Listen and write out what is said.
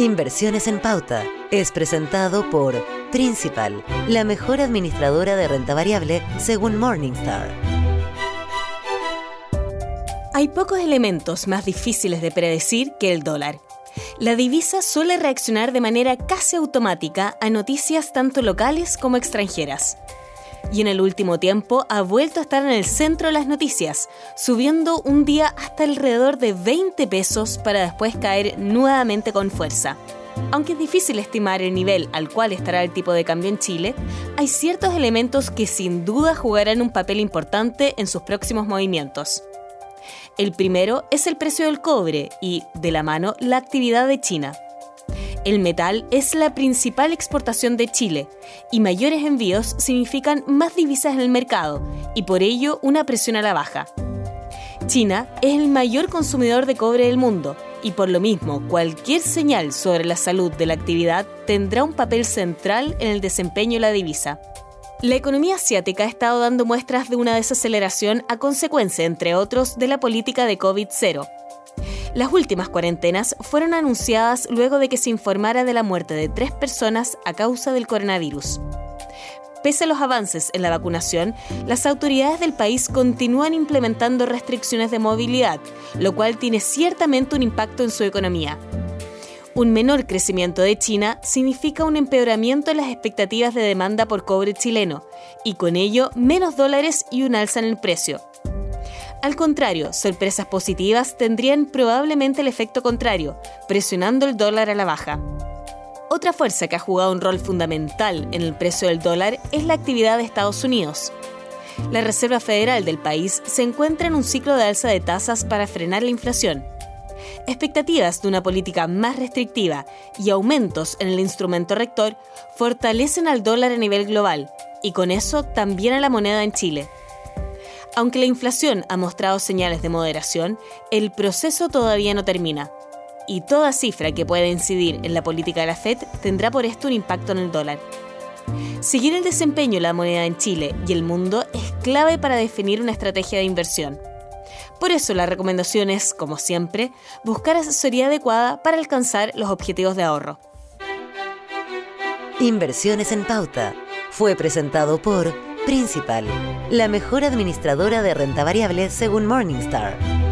Inversiones en Pauta es presentado por Principal, la mejor administradora de renta variable según Morningstar. Hay pocos elementos más difíciles de predecir que el dólar. La divisa suele reaccionar de manera casi automática a noticias tanto locales como extranjeras y en el último tiempo ha vuelto a estar en el centro de las noticias, subiendo un día hasta alrededor de 20 pesos para después caer nuevamente con fuerza. Aunque es difícil estimar el nivel al cual estará el tipo de cambio en Chile, hay ciertos elementos que sin duda jugarán un papel importante en sus próximos movimientos. El primero es el precio del cobre y, de la mano, la actividad de China. El metal es la principal exportación de Chile y mayores envíos significan más divisas en el mercado y por ello una presión a la baja. China es el mayor consumidor de cobre del mundo y por lo mismo cualquier señal sobre la salud de la actividad tendrá un papel central en el desempeño de la divisa. La economía asiática ha estado dando muestras de una desaceleración a consecuencia, entre otros, de la política de COVID-0 las últimas cuarentenas fueron anunciadas luego de que se informara de la muerte de tres personas a causa del coronavirus. Pese a los avances en la vacunación, las autoridades del país continúan implementando restricciones de movilidad, lo cual tiene ciertamente un impacto en su economía. Un menor crecimiento de China significa un empeoramiento en las expectativas de demanda por cobre chileno, y con ello menos dólares y un alza en el precio. Al contrario, sorpresas positivas tendrían probablemente el efecto contrario, presionando el dólar a la baja. Otra fuerza que ha jugado un rol fundamental en el precio del dólar es la actividad de Estados Unidos. La Reserva Federal del país se encuentra en un ciclo de alza de tasas para frenar la inflación. Expectativas de una política más restrictiva y aumentos en el instrumento rector fortalecen al dólar a nivel global y con eso también a la moneda en Chile. Aunque la inflación ha mostrado señales de moderación, el proceso todavía no termina. Y toda cifra que pueda incidir en la política de la Fed tendrá por esto un impacto en el dólar. Seguir el desempeño de la moneda en Chile y el mundo es clave para definir una estrategia de inversión. Por eso la recomendación es, como siempre, buscar asesoría adecuada para alcanzar los objetivos de ahorro. Inversiones en pauta fue presentado por Principal, la mejor administradora de renta variable según Morningstar.